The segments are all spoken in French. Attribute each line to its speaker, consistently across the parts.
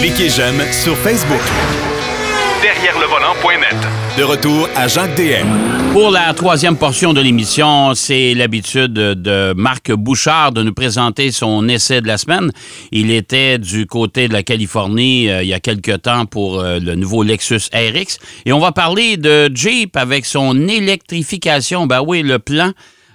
Speaker 1: Cliquez j'aime sur Facebook.
Speaker 2: Derrière le volant.net.
Speaker 1: De retour à Jacques DM.
Speaker 3: Pour la troisième portion de l'émission, c'est l'habitude de Marc Bouchard de nous présenter son essai de la semaine. Il était du côté de la Californie euh, il y a quelque temps pour euh, le nouveau Lexus RX. Et on va parler de Jeep avec son électrification. Ben oui, le plan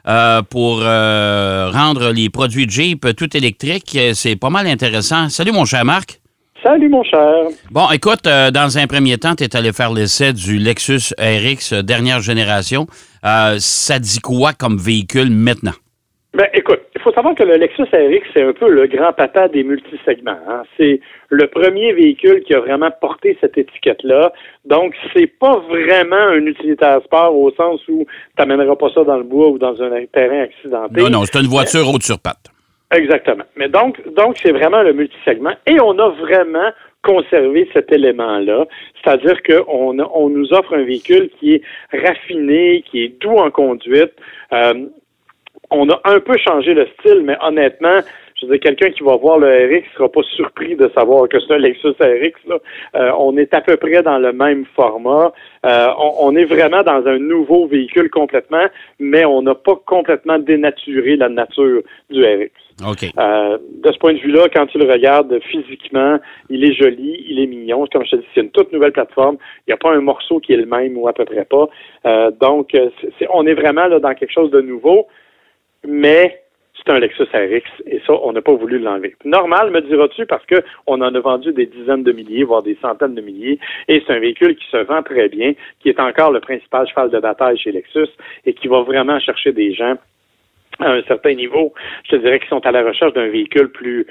Speaker 3: euh, pour rendre les produits Jeep tout électriques, c'est pas mal intéressant. Salut mon cher Marc.
Speaker 4: Salut, mon cher.
Speaker 3: Bon, écoute, euh, dans un premier temps, tu es allé faire l'essai du Lexus RX euh, dernière génération. Euh, ça dit quoi comme véhicule maintenant?
Speaker 4: Ben, écoute, faut savoir que le Lexus RX, c'est un peu le grand papa des multisegments. Hein. C'est le premier véhicule qui a vraiment porté cette étiquette-là. Donc, c'est pas vraiment un utilitaire sport au sens où tu n'amèneras pas ça dans le bois ou dans un terrain accidenté.
Speaker 3: Non, non, c'est une voiture haute sur patte.
Speaker 4: Exactement. Mais donc, donc c'est vraiment le multisegment et on a vraiment conservé cet élément-là, c'est-à-dire qu'on on nous offre un véhicule qui est raffiné, qui est doux en conduite. Euh, on a un peu changé le style, mais honnêtement, je veux dire, quelqu'un qui va voir le RX sera pas surpris de savoir que c'est un Lexus RX. Là. Euh, on est à peu près dans le même format. Euh, on, est vraiment dans un nouveau véhicule complètement, mais on n'a pas complètement dénaturé la nature du RX.
Speaker 3: Okay.
Speaker 4: Euh, de ce point de vue-là, quand tu le regardes physiquement, il est joli, il est mignon. Comme je te dis, c'est une toute nouvelle plateforme. Il n'y a pas un morceau qui est le même ou à peu près pas. donc, on est vraiment là dans quelque chose de nouveau, mais c'est un Lexus RX et ça, on n'a pas voulu l'enlever. Normal, me diras-tu, parce qu'on en a vendu des dizaines de milliers, voire des centaines de milliers, et c'est un véhicule qui se vend très bien, qui est encore le principal cheval de bataille chez Lexus et qui va vraiment chercher des gens à un certain niveau. Je te dirais qu'ils sont à la recherche d'un véhicule plus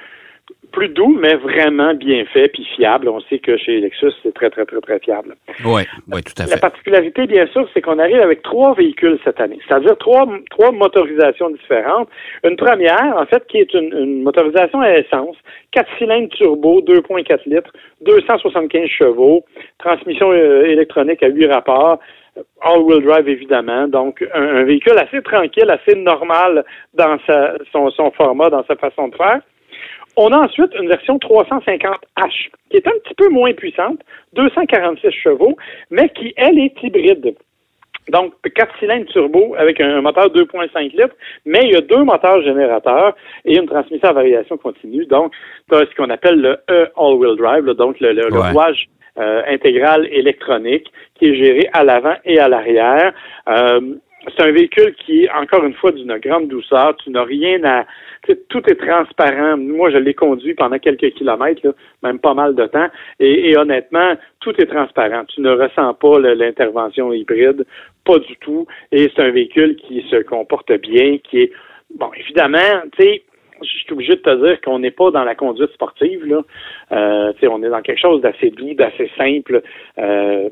Speaker 4: plus doux, mais vraiment bien fait puis fiable. On sait que chez Lexus, c'est très, très, très, très fiable.
Speaker 3: Oui, oui, tout à fait.
Speaker 4: La particularité, bien sûr, c'est qu'on arrive avec trois véhicules cette année, c'est-à-dire trois, trois motorisations différentes. Une première, en fait, qui est une, motorisation à essence, quatre cylindres turbo, 2.4 litres, 275 chevaux, transmission euh, électronique à huit rapports, all-wheel drive, évidemment. Donc, un, véhicule assez tranquille, assez normal dans sa, son, son format, dans sa façon de faire. On a ensuite une version 350H, qui est un petit peu moins puissante, 246 chevaux, mais qui, elle, est hybride. Donc, quatre cylindres turbo avec un moteur 2.5 litres, mais il y a deux moteurs générateurs et une transmission à variation continue. Donc, tu as ce qu'on appelle le E All-Wheel Drive, donc le, le, rouage euh, intégral électronique qui est géré à l'avant et à l'arrière. Euh, c'est un véhicule qui est, encore une fois, d'une grande douceur. Tu n'as rien à... Tout est transparent. Moi, je l'ai conduit pendant quelques kilomètres, même pas mal de temps. Et, honnêtement, tout est transparent. Tu ne ressens pas l'intervention hybride, pas du tout. Et c'est un véhicule qui se comporte bien, qui est... Bon, évidemment, tu sais, je suis obligé de te dire qu'on n'est pas dans la conduite sportive. Là. Euh, on est dans quelque chose d'assez doux, d'assez simple. Euh,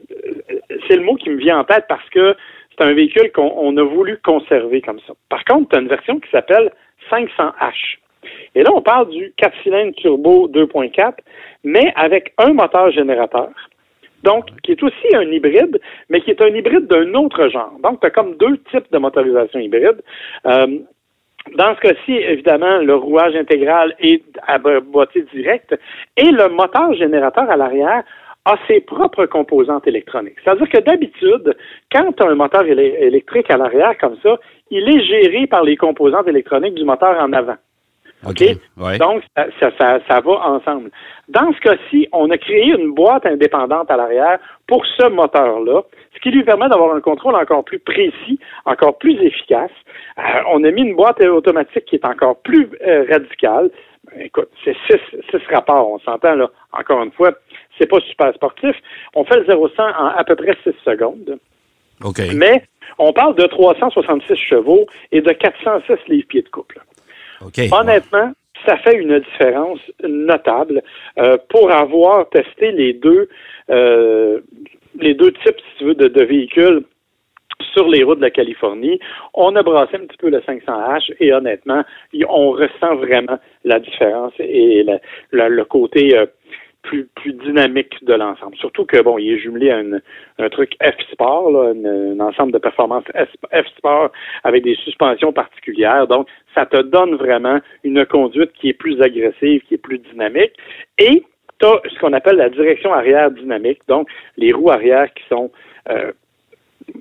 Speaker 4: c'est le mot qui me vient en tête parce que c'est un véhicule qu'on a voulu conserver comme ça. Par contre, tu as une version qui s'appelle 500H. Et là, on parle du 4 cylindres turbo 2.4, mais avec un moteur générateur. Donc, qui est aussi un hybride, mais qui est un hybride d'un autre genre. Donc, tu as comme deux types de motorisation hybride. Euh, dans ce cas-ci, évidemment, le rouage intégral est à boîtier direct et le moteur générateur à l'arrière a ses propres composantes électroniques. C'est-à-dire que d'habitude, quand tu as un moteur électrique à l'arrière comme ça, il est géré par les composantes électroniques du moteur en avant. OK? Donc, ça, ça, ça, va ensemble. Dans ce cas-ci, on a créé une boîte indépendante à l'arrière pour ce moteur-là, ce qui lui permet d'avoir un contrôle encore plus précis, encore plus efficace. Euh, on a mis une boîte automatique qui est encore plus euh, radicale. Écoute, c'est six, six rapports, on s'entend là. Encore une fois, c'est pas super sportif. On fait le 0-100 en à peu près 6 secondes.
Speaker 3: OK.
Speaker 4: Mais on parle de 366 chevaux et de 406 livres-pieds de couple.
Speaker 3: OK.
Speaker 4: Honnêtement, ça fait une différence notable euh, pour avoir testé les deux euh, les deux types, si tu veux, de, véhicules sur les routes de la Californie. On a brassé un petit peu le 500H et honnêtement, on ressent vraiment la différence et le côté euh, plus, dynamique de l'ensemble. Surtout que, bon, il est jumelé à un truc F-Sport, un ensemble de performances F-Sport avec des suspensions particulières. Donc, ça te donne vraiment une conduite qui est plus agressive, qui est plus dynamique. Et tu as ce qu'on appelle la direction arrière dynamique, donc les roues arrière qui sont euh,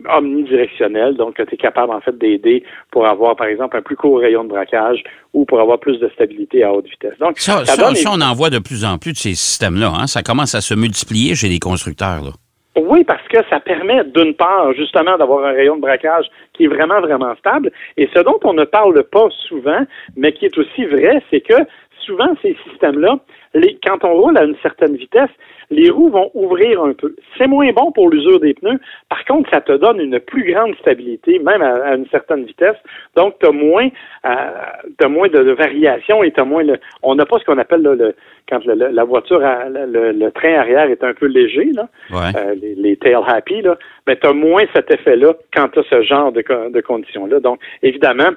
Speaker 4: omnidirectionnelles, donc tu es capable en fait d'aider pour avoir par exemple un plus court rayon de braquage ou pour avoir plus de stabilité à haute vitesse. Donc
Speaker 3: ça, on en voit de plus en plus de ces systèmes-là. Hein? Ça commence à se multiplier chez les constructeurs. Là.
Speaker 4: Oui, parce que ça permet d'une part justement d'avoir un rayon de braquage qui est vraiment, vraiment stable. Et ce dont on ne parle pas souvent, mais qui est aussi vrai, c'est que souvent ces systèmes-là, quand on roule à une certaine vitesse, les roues vont ouvrir un peu. C'est moins bon pour l'usure des pneus. Par contre, ça te donne une plus grande stabilité, même à, une certaine vitesse. Donc, tu as moins, euh, moins de, variation et tu moins le, on n'a pas ce qu'on appelle le, quand la voiture, le, train arrière est un peu léger, là, euh, les, tail happy, là, mais tu as moins cet effet-là quand tu as ce genre de, de conditions-là. Donc, évidemment,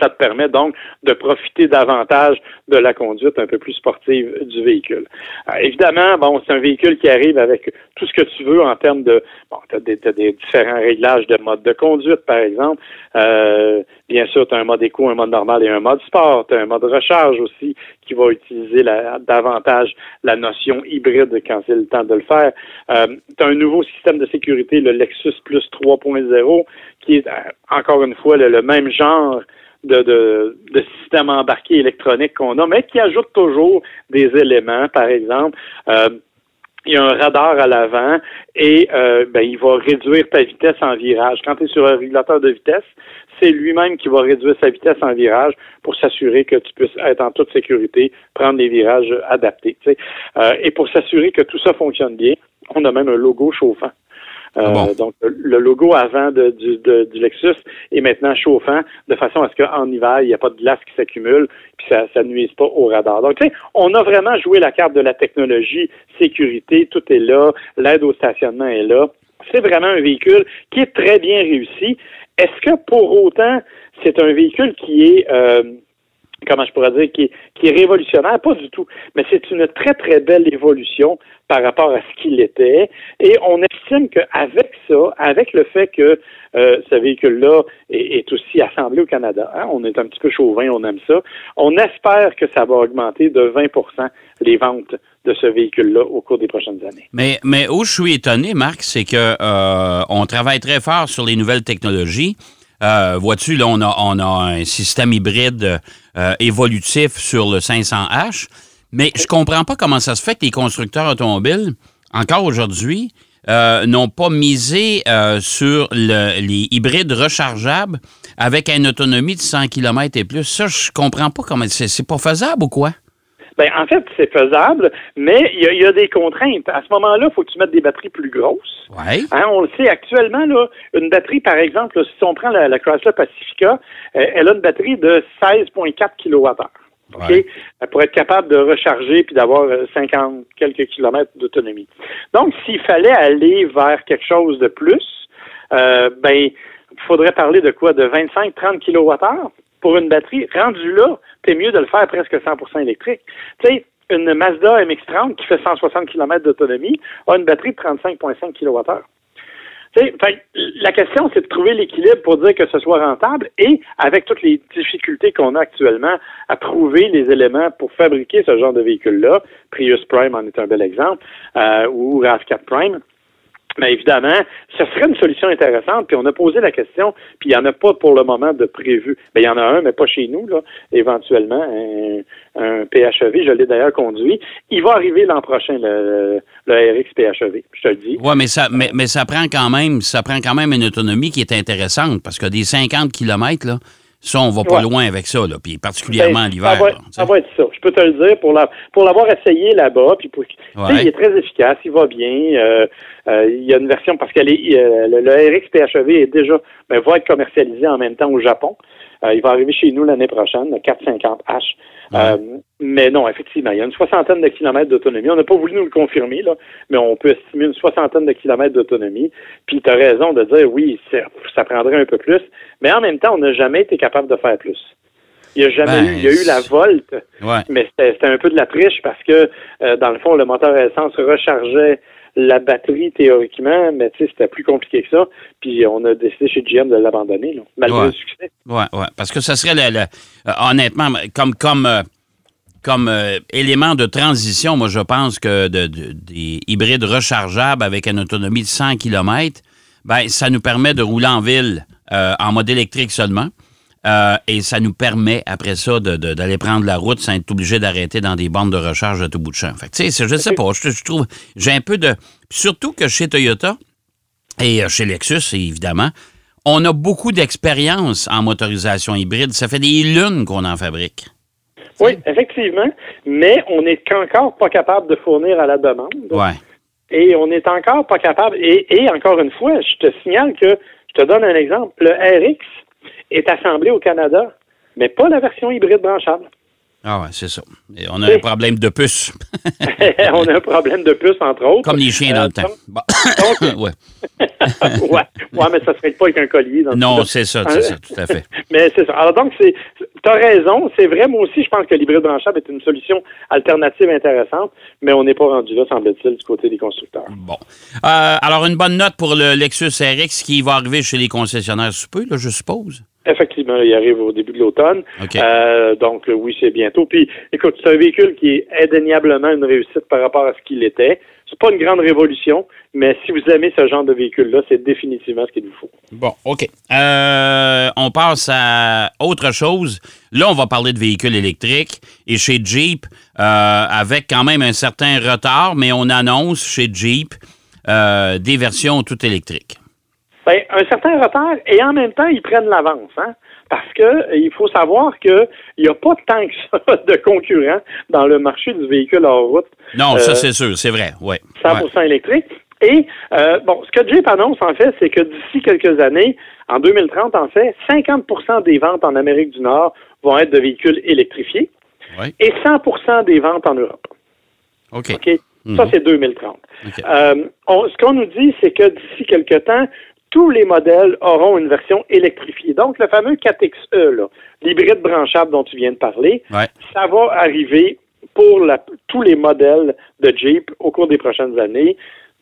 Speaker 4: ça te permet donc de profiter davantage de la conduite un peu plus sportive du véhicule. Euh, évidemment, bon, c'est un véhicule qui arrive avec tout ce que tu veux en termes de, bon, tu as, des différents réglages de mode de conduite, par exemple. Euh, bien sûr, tu as un mode éco, un mode normal et un mode sport. Tu as un mode recharge aussi qui va utiliser davantage la notion hybride quand c'est le temps de le faire. Euh, tu as un nouveau système de sécurité, le Lexus Plus 3.0, qui est encore une fois le même genre de, de, de système embarqué électronique qu'on a, mais qui ajoute toujours des éléments, par exemple. Euh, il y a un radar à l'avant et euh, ben, il va réduire ta vitesse en virage. Quand tu es sur un régulateur de vitesse, c'est lui-même qui va réduire sa vitesse en virage pour s'assurer que tu puisses être en toute sécurité, prendre les virages adaptés. Euh, et pour s'assurer que tout ça fonctionne bien, on a même un logo chauffant. Euh, ah donc, le logo avant de, du, du, Lexus est maintenant chauffant de façon à ce qu'en hiver, il n'y a pas de glace qui s'accumule, puis ça ne nuise pas au radar. Donc, tu sais, on a vraiment joué la carte de la technologie, sécurité, tout est là, l'aide au stationnement est là. C'est vraiment un véhicule qui est très bien réussi. Est-ce que pour autant, c'est un véhicule qui est euh, comment je pourrais dire, qui qui est révolutionnaire, pas du tout, mais c'est une très, très belle évolution par rapport à ce qu'il était. Et on estime qu'avec ça, avec le fait que euh, ce véhicule-là est, aussi assemblé au Canada, hein, on est un petit peu chauvin, on aime ça, on espère que ça va augmenter de 20% les ventes de ce véhicule-là au cours des prochaines années.
Speaker 3: Mais, mais où je suis étonné, Marc, c'est que euh, on travaille très fort sur les nouvelles technologies. Euh, vois-tu, là, on a, on a un système hybride euh, évolutif sur le 500H. Mais je comprends pas comment ça se fait que les constructeurs automobiles, encore aujourd'hui, euh, n'ont pas misé sur les hybrides rechargeables avec une autonomie de 100 km et plus. Ça, je comprends pas comment c'est pas faisable ou quoi?
Speaker 4: Ben, en fait, c'est faisable, mais il y, a des contraintes. À ce moment-là, il faut que tu mettes des batteries plus grosses.
Speaker 3: Ouais.
Speaker 4: Hein, on le sait actuellement, là, une batterie, par exemple, si on prend la, Chrysler Pacifica, euh, elle a une batterie de 16,4 kWh. Pour être capable de recharger puis d'avoir 50 euh, quelques kilomètres d'autonomie. Donc, s'il fallait aller vers quelque chose de plus, euh, ben, il faudrait parler de quoi? De 25-30 kWh pour une batterie. Rendu là, c'est mieux de le faire presque 100% électrique. Tu sais, une Mazda MX-30 qui fait 160 km d'autonomie a une batterie de 35,5 kWh. la question, c'est de trouver l'équilibre pour dire que ce soit rentable et avec toutes les difficultés qu'on a actuellement à trouver les éléments pour fabriquer ce genre de véhicule-là, Prius Prime en est un bel exemple, euh, ou RAV4 Prime, mais évidemment, ce serait une solution intéressante. Puis on a posé la question, puis il n'y en a pas pour le moment de prévu. Mais il y en a un, mais pas chez nous, là, éventuellement, un, un PHEV, je l'ai d'ailleurs conduit. Il va arriver l'an prochain, le, le, RX PHEV, je te le dis.
Speaker 3: Oui, mais ça, mais, mais ça prend quand même, ça prend quand même une autonomie qui est intéressante, parce que des 50 km, là, ça, on va pas loin avec ça, là, puis particulièrement ben, l'hiver.
Speaker 4: Ça, va être ça. Je peux te le dire, pour la, pour l'avoir essayé là-bas, puis pour, il est très efficace, il va bien. Euh, euh, il y a une version parce que euh, le, le, RX PHEV est déjà ben, va être commercialisé en même temps au Japon. Euh, il va arriver chez nous l'année prochaine, le 450H. Euh, mais non, effectivement, il y a une soixantaine de kilomètres d'autonomie. On n'a pas voulu nous le confirmer, là, mais on peut estimer une soixantaine de kilomètres d'autonomie. Puis tu as raison de dire oui, ça prendrait un peu plus, mais en même temps, on n'a jamais été capable de faire plus. Il y a jamais ben, eu, il y a eu la volte, mais c'était un peu de la triche parce que, euh, dans le fond, le moteur à essence rechargeait la batterie théoriquement, mais tu sais, c'était plus compliqué que ça. Puis on a décidé chez GM de l'abandonner, malgré le succès.
Speaker 3: Oui, oui. Parce que ça serait, le, euh, honnêtement, comme, comme, euh, comme euh, élément de transition, moi, je pense que de- de- des hybrides rechargeables avec une autonomie de 100 km, ben, ça nous permet de rouler en ville en mode électrique seulement. Euh, et ça nous permet, après ça, de- de- d'aller prendre la route sans être obligé d'arrêter dans des bandes de recharge à tout bout de champ. Fait que, je sais pas, je, je trouve, j'ai un peu de... Surtout que chez Toyota et euh, chez Lexus, évidemment, on a beaucoup d'expérience en motorisation hybride. Ça fait des lunes qu'on en fabrique.
Speaker 4: Oui, effectivement, mais on n'est encore pas capable de fournir à la demande.
Speaker 3: Ouais.
Speaker 4: Et on n'est encore pas capable. Et, et encore une fois, je te signale que, je te donne un exemple, le RX est assemblé au Canada, mais pas la version hybride branchable.
Speaker 3: Ah ouais, c'est ça. Et on a un problème de puce.
Speaker 4: on a un problème de puce, entre autres.
Speaker 3: Comme les chiens dans
Speaker 4: Euh,
Speaker 3: le temps. Bon.
Speaker 4: donc-
Speaker 3: ouais.
Speaker 4: ouais, ouais, mais ça serait pas avec un collier. Dans
Speaker 3: Non, c'est ça, c'est ça, tout à fait.
Speaker 4: Mais c'est ça. Alors donc, c'est, t'as raison, c'est vrai. Moi aussi, je pense que l'hybride branchable est une solution alternative intéressante, mais on n'est pas rendu là, semble-t-il, du côté des constructeurs.
Speaker 3: Bon. Euh, alors, une bonne note pour le Lexus RX qui va arriver chez les concessionnaires sous peu, là, je suppose.
Speaker 4: Effectivement, il arrive au début de l'automne.
Speaker 3: OK.
Speaker 4: Euh, donc, euh, oui, c'est bientôt. Puis, écoute, c'est un véhicule qui est indéniablement une réussite par rapport à ce qu'il était. C'est pas une grande révolution, mais si vous aimez ce genre de véhicule-là, c'est définitivement ce qu'il vous faut.
Speaker 3: Bon, OK. Euh, on passe à autre chose. Là, on va parler de véhicules électriques. Et chez Jeep, euh, avec quand même un certain retard, mais on annonce chez Jeep euh, des versions toutes électriques.
Speaker 4: Ben, un certain retard et en même temps, ils prennent l'avance, hein? Parce que il faut savoir qu'il n'y a pas tant que ça de concurrents dans le marché du véhicule hors route
Speaker 3: Non, ça,
Speaker 4: Euh,
Speaker 3: c'est sûr, c'est vrai. Ouais.
Speaker 4: 100%
Speaker 3: Ouais.
Speaker 4: électrique. Et euh, bon, ce que Jeep annonce en fait, c'est que d'ici quelques années, en 2030 en fait, 50% des ventes en Amérique du Nord vont être de véhicules électrifiés
Speaker 3: Ouais.
Speaker 4: et 100% des ventes en Europe.
Speaker 3: OK.
Speaker 4: OK?
Speaker 3: Mhm.
Speaker 4: Ça, c'est 2030.
Speaker 3: OK.
Speaker 4: Euh, on- ce qu'on nous dit, c'est que d'ici quelques temps, tous les modèles auront une version électrifiée. Donc, le fameux 4XE, là, l'hybride branchable dont tu viens de parler,
Speaker 3: Ouais.
Speaker 4: ça va arriver pour la- tous les modèles de Jeep au cours des prochaines années.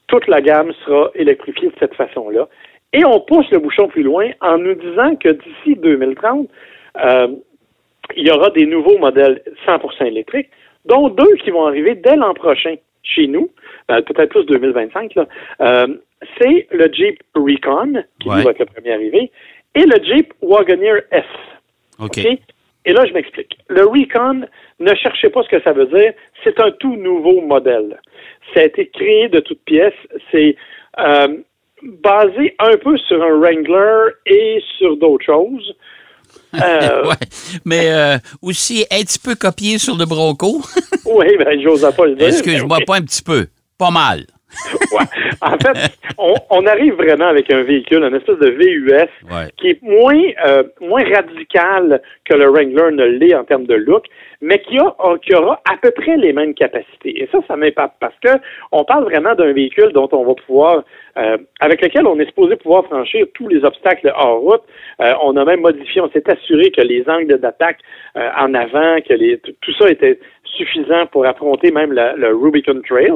Speaker 4: Toute la gamme sera électrifiée de cette façon-là. Et on pousse le bouchon plus loin en nous disant que d'ici 2030, euh, il y aura des nouveaux modèles 100% électriques, dont deux qui vont arriver dès l'an prochain chez nous, euh, peut-être plus 2025. Là. Euh, c'est le Jeep Recon, qui
Speaker 3: Ouais.
Speaker 4: va être le premier arrivé, et le Jeep Wagoneer S.
Speaker 3: OK.
Speaker 4: Et là, je m'explique. Le Recon, ne cherchez pas ce que ça veut dire. C'est un tout nouveau modèle. Ça a été créé de toutes pièces. C'est euh, basé un peu sur un Wrangler et sur d'autres choses. Euh,
Speaker 3: Ouais. Mais euh, aussi un petit peu copié sur le Bronco.
Speaker 4: Oui, ben, j'ose pas le dire.
Speaker 3: Excuse-moi, pas un petit peu. Pas mal.
Speaker 4: Ouais. En fait, on, on arrive vraiment avec un véhicule, une espèce de VUS,
Speaker 3: Ouais.
Speaker 4: qui est moins, euh, moins radical que le Wrangler ne l'est en termes de look, mais qui, a, qui aura à peu près les mêmes capacités. Et ça, ça m'impacte parce que on parle vraiment d'un véhicule dont on va pouvoir, euh, avec lequel on est supposé pouvoir franchir tous les obstacles hors route. Euh, on a même modifié, on s'est assuré que les angles d'attaque euh, en avant, que les, tout ça était suffisant pour affronter même le Rubicon Trail,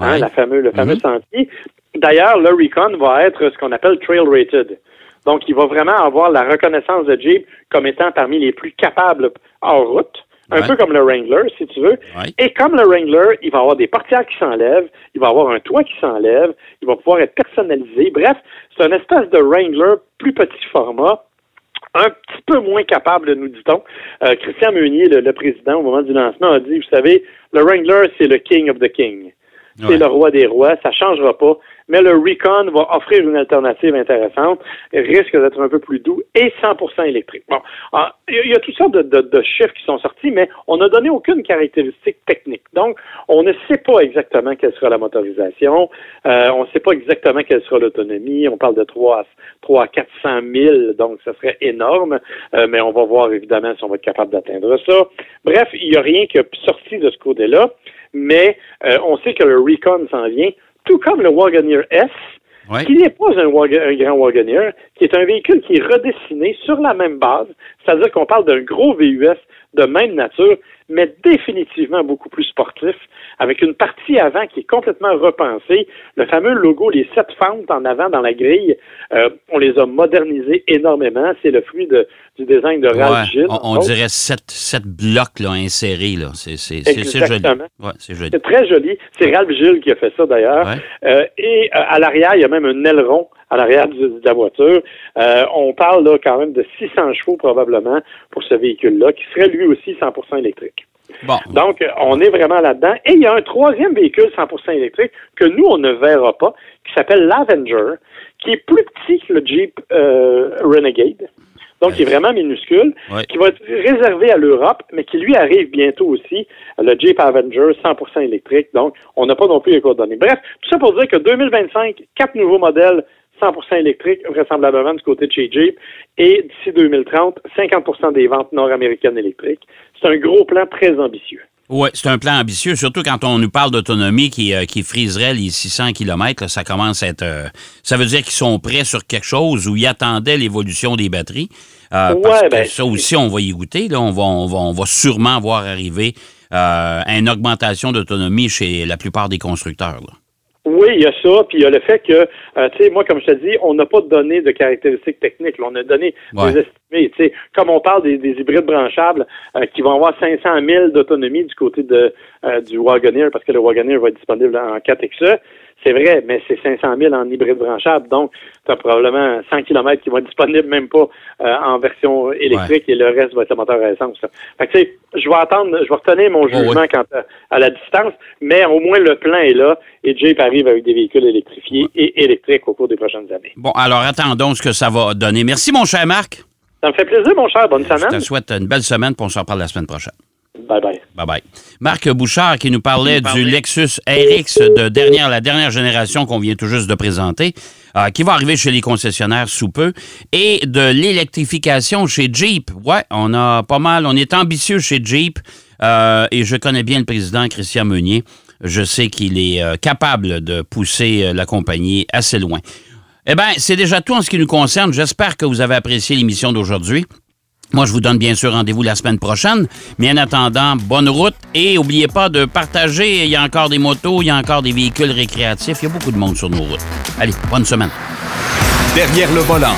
Speaker 4: hein, la fameux, le fameux
Speaker 3: Mhm.
Speaker 4: sentier. D'ailleurs, le Recon va être ce qu'on appelle trail rated. Donc, il va vraiment avoir la reconnaissance de Jeep comme étant parmi les plus capables hors route, un
Speaker 3: Ouais.
Speaker 4: peu comme le Wrangler, si tu veux.
Speaker 3: Ouais.
Speaker 4: Et comme le Wrangler, il va avoir des portières qui s'enlèvent, il va avoir un toit qui s'enlève, il va pouvoir être personnalisé. Bref, c'est une espèce de Wrangler plus petit format, un petit peu moins capable, nous dit-on. Euh, Christian Meunier, le, le président, au moment du lancement, a dit, vous savez, le Wrangler, c'est le king of the king. C'est
Speaker 3: Ouais.
Speaker 4: le roi des rois, ça changera pas. Mais le Recon va offrir une alternative intéressante, risque d'être un peu plus doux et 100% électrique. Bon, ah, il y a- toutes sortes de chiffres qui sont sortis, mais on n'a donné aucune caractéristique technique. Donc, on ne sait pas exactement quelle sera la motorisation, euh, on ne sait pas exactement quelle sera l'autonomie. On parle de 3 à, 3 à 400 000, donc ça serait énorme, euh, mais on va voir évidemment si on va être capable d'atteindre ça. Bref, il n'y a rien qui a sorti de ce côté-là, mais euh, on sait que le Recon s'en vient, tout comme le Wagoneer S,
Speaker 3: Ouais.
Speaker 4: qui n'est pas un, un grand Wagoneer, qui est un véhicule qui est redessiné sur la même base, c'est-à-dire qu'on parle d'un gros VUS de même nature, mais définitivement beaucoup plus sportif, avec une partie avant qui est complètement repensée. Le fameux logo, les sept fentes en avant dans la grille, euh, on les a modernisés énormément. C'est le fruit de, du design de Ralph Gilles.
Speaker 3: On, dirait sept, sept blocs là, insérés. Là. C'est, c'est, c'est joli.
Speaker 4: Ouais, c'est joli. C'est très joli. C'est Ralph Gilles qui a fait ça d'ailleurs. Euh, et euh, à l'arrière, il y a même un aileron à l'arrière de, la voiture. Euh, on parle là quand même de 600 chevaux probablement pour ce véhicule-là, qui serait lui aussi 100% électrique. Bon. Donc, on est vraiment là-dedans. Et il y a un troisième véhicule 100% électrique que nous, on ne verra pas, qui s'appelle l'Avenger, qui est plus petit que le Jeep euh, Renegade. Donc, qui est vraiment minuscule, qui va être réservé à l'Europe, mais qui lui arrive bientôt aussi, le Jeep Avenger 100% électrique. Donc, on n'a pas non plus les coordonnées. Bref, tout ça pour dire que 2025, quatre nouveaux modèles 100% électrique, vraisemblablement du côté de chez Jeep, et d'ici 2030, 50% des ventes nord-américaines électriques. C'est un gros plan très ambitieux.
Speaker 3: Oui, c'est un plan ambitieux, surtout quand on nous parle d'autonomie qui, euh, qui friserait les 600 km. ça commence à être. Euh, ça veut dire qu'ils sont prêts sur quelque chose où ils attendaient l'évolution des batteries. Euh, parce que ben, ça aussi, on va y goûter. Là, on, va, on, va, on va sûrement voir arriver une augmentation d'autonomie chez la plupart des constructeurs.
Speaker 4: Oui, il y a ça, puis il y a le fait que, euh, tu sais, moi, comme je te dis, on n'a pas donné de caractéristiques techniques. on a donné des estimés. Tu sais, comme on parle des, hybrides branchables euh, qui vont avoir 500 000 d'autonomie du côté de euh, du Wagoneer, parce que le Wagoneer va être disponible en 4XE. C'est vrai, mais c'est 500 000 en hybride branchable, donc tu as probablement 100 km qui vont être disponibles même pas euh, en version électrique et le reste va être le moteur à essence. Fait que, tu sais, je vais attendre, je vais retenir mon oh, jugement quant à, la distance, mais au moins le plan est là et Jeep arrive avec des véhicules électrifiés et électriques au cours des prochaines années.
Speaker 3: Bon, alors attendons ce que ça va donner. Merci, mon cher Marc.
Speaker 4: Ça me fait plaisir, mon cher. Bonne semaine.
Speaker 3: Je te souhaite une belle semaine, puis on se reparle la semaine prochaine.
Speaker 4: Bye bye.
Speaker 3: Bye bye. Marc Bouchard qui nous parlait du Lexus RX de dernière, la dernière génération qu'on vient tout juste de présenter, euh, qui va arriver chez les concessionnaires sous peu, et de l'électrification chez Jeep. Ouais, on a pas mal, on est ambitieux chez Jeep, euh, et je connais bien le président Christian Meunier. Je sais qu'il est euh, capable de pousser la compagnie assez loin. Eh bien, c'est déjà tout en ce qui nous concerne. J'espère que vous avez apprécié l'émission d'aujourd'hui. Moi, je vous donne bien sûr rendez-vous la semaine prochaine. Mais en attendant, bonne route et n'oubliez pas de partager. Il y a encore des motos, il y a encore des véhicules récréatifs. Il y a beaucoup de monde sur nos routes. Allez, bonne semaine.
Speaker 1: Derrière le volant.